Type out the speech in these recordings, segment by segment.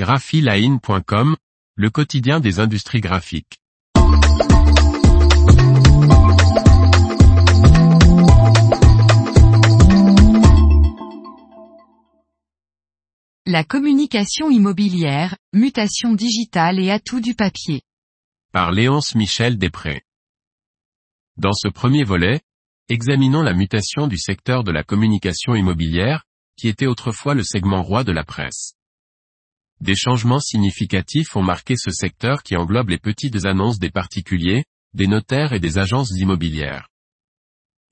graphiline.com, le quotidien des industries graphiques. La communication immobilière, mutation digitale et atout du papier. Par Léonce Michel Després. Dans ce premier volet, examinons la mutation du secteur de la communication immobilière, qui était autrefois le segment roi de la presse. Des changements significatifs ont marqué ce secteur qui englobe les petites annonces des particuliers, des notaires et des agences immobilières.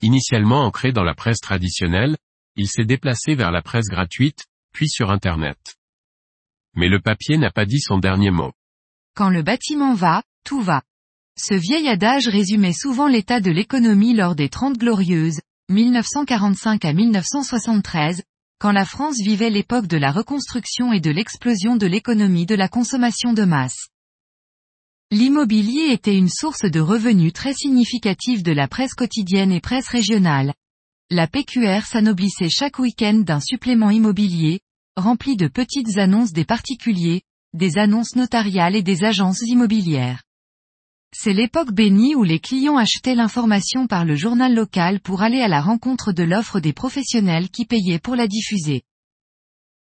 Initialement ancré dans la presse traditionnelle, il s'est déplacé vers la presse gratuite, puis sur Internet. Mais le papier n'a pas dit son dernier mot. Quand le bâtiment va, tout va. Ce vieil adage résumait souvent l'état de l'économie lors des Trente Glorieuses, 1945 à 1973, quand la France vivait l'époque de la reconstruction et de l'explosion de l'économie de la consommation de masse. L'immobilier était une source de revenus très significative de la presse quotidienne et presse régionale. La PQR s'anoblissait chaque week-end d'un supplément immobilier, rempli de petites annonces des particuliers, des annonces notariales et des agences immobilières. C'est l'époque bénie où les clients achetaient l'information par le journal local pour aller à la rencontre de l'offre des professionnels qui payaient pour la diffuser.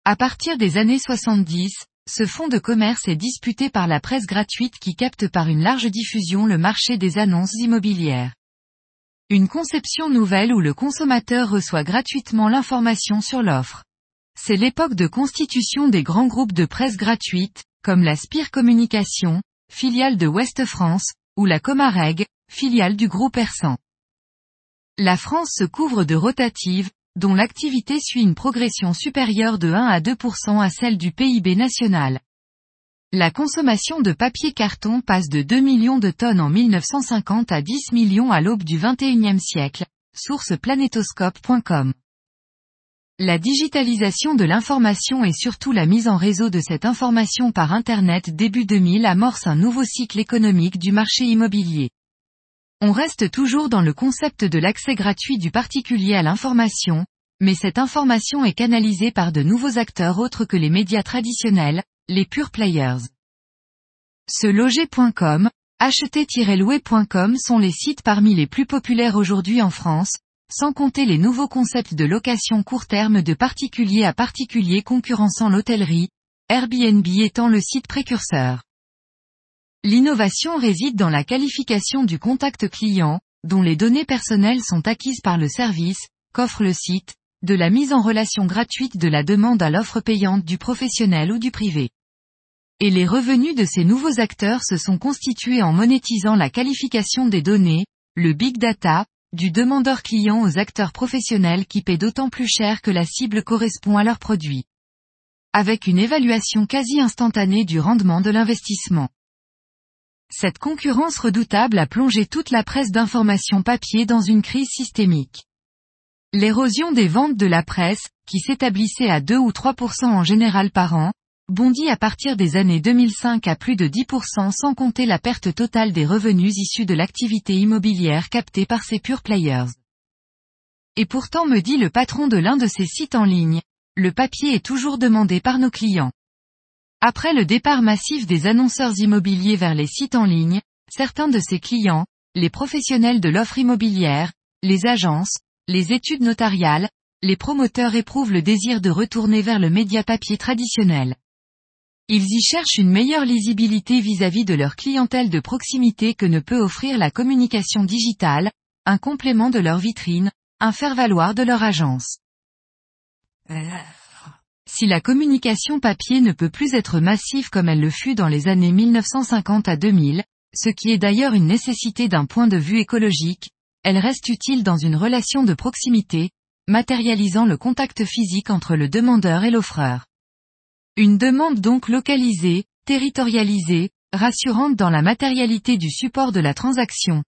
À partir des années 70, ce fonds de commerce est disputé par la presse gratuite qui capte par une large diffusion le marché des annonces immobilières. Une conception nouvelle où le consommateur reçoit gratuitement l'information sur l'offre. C'est l'époque de constitution des grands groupes de presse gratuite, comme la Spire Communication, filiale de Ouest France, ou la Comareg, filiale du groupe Persan. La France se couvre de rotatives, dont l'activité suit une progression supérieure de 1 à 2% à celle du PIB national. La consommation de papier carton passe de 2 millions de tonnes en 1950 à 10 millions à l'aube du 21e siècle, source planétoscope.com. La digitalisation de l'information et surtout la mise en réseau de cette information par Internet début 2000 amorce un nouveau cycle économique du marché immobilier. On reste toujours dans le concept de l'accès gratuit du particulier à l'information, mais cette information est canalisée par de nouveaux acteurs autres que les médias traditionnels, les pure players. Ce loger.com, acheter-louer.com sont les sites parmi les plus populaires aujourd'hui en France, sans compter les nouveaux concepts de location court terme de particulier à particulier concurrençant l'hôtellerie, Airbnb étant le site précurseur. L'innovation réside dans la qualification du contact client, dont les données personnelles sont acquises par le service, qu'offre le site, de la mise en relation gratuite de la demande à l'offre payante du professionnel ou du privé. Et les revenus de ces nouveaux acteurs se sont constitués en monétisant la qualification des données, le big data, du demandeur client aux acteurs professionnels qui paient d'autant plus cher que la cible correspond à leurs produits. Avec une évaluation quasi instantanée du rendement de l'investissement. Cette concurrence redoutable a plongé toute la presse d'information papier dans une crise systémique. L'érosion des ventes de la presse, qui s'établissait à 2 ou 3% en général par an, bondit à partir des années 2005 à plus de 10% sans compter la perte totale des revenus issus de l'activité immobilière captée par ces pure players. Et pourtant me dit le patron de l'un de ces sites en ligne, le papier est toujours demandé par nos clients. Après le départ massif des annonceurs immobiliers vers les sites en ligne, certains de ces clients, les professionnels de l'offre immobilière, les agences, les études notariales, les promoteurs éprouvent le désir de retourner vers le média papier traditionnel. Ils y cherchent une meilleure lisibilité vis-à-vis de leur clientèle de proximité que ne peut offrir la communication digitale, un complément de leur vitrine, un faire-valoir de leur agence. Si la communication papier ne peut plus être massive comme elle le fut dans les années 1950 à 2000, ce qui est d'ailleurs une nécessité d'un point de vue écologique, elle reste utile dans une relation de proximité, matérialisant le contact physique entre le demandeur et l'offreur. Une demande donc localisée, territorialisée, rassurante dans la matérialité du support de la transaction.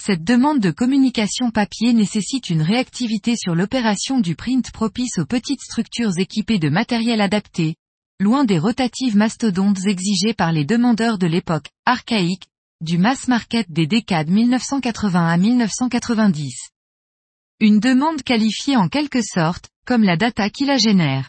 Cette demande de communication papier nécessite une réactivité sur l'opération du print propice aux petites structures équipées de matériel adapté, loin des rotatives mastodontes exigées par les demandeurs de l'époque archaïque, du mass market des décades 1980 à 1990. Une demande qualifiée en quelque sorte, comme la data qui la génère.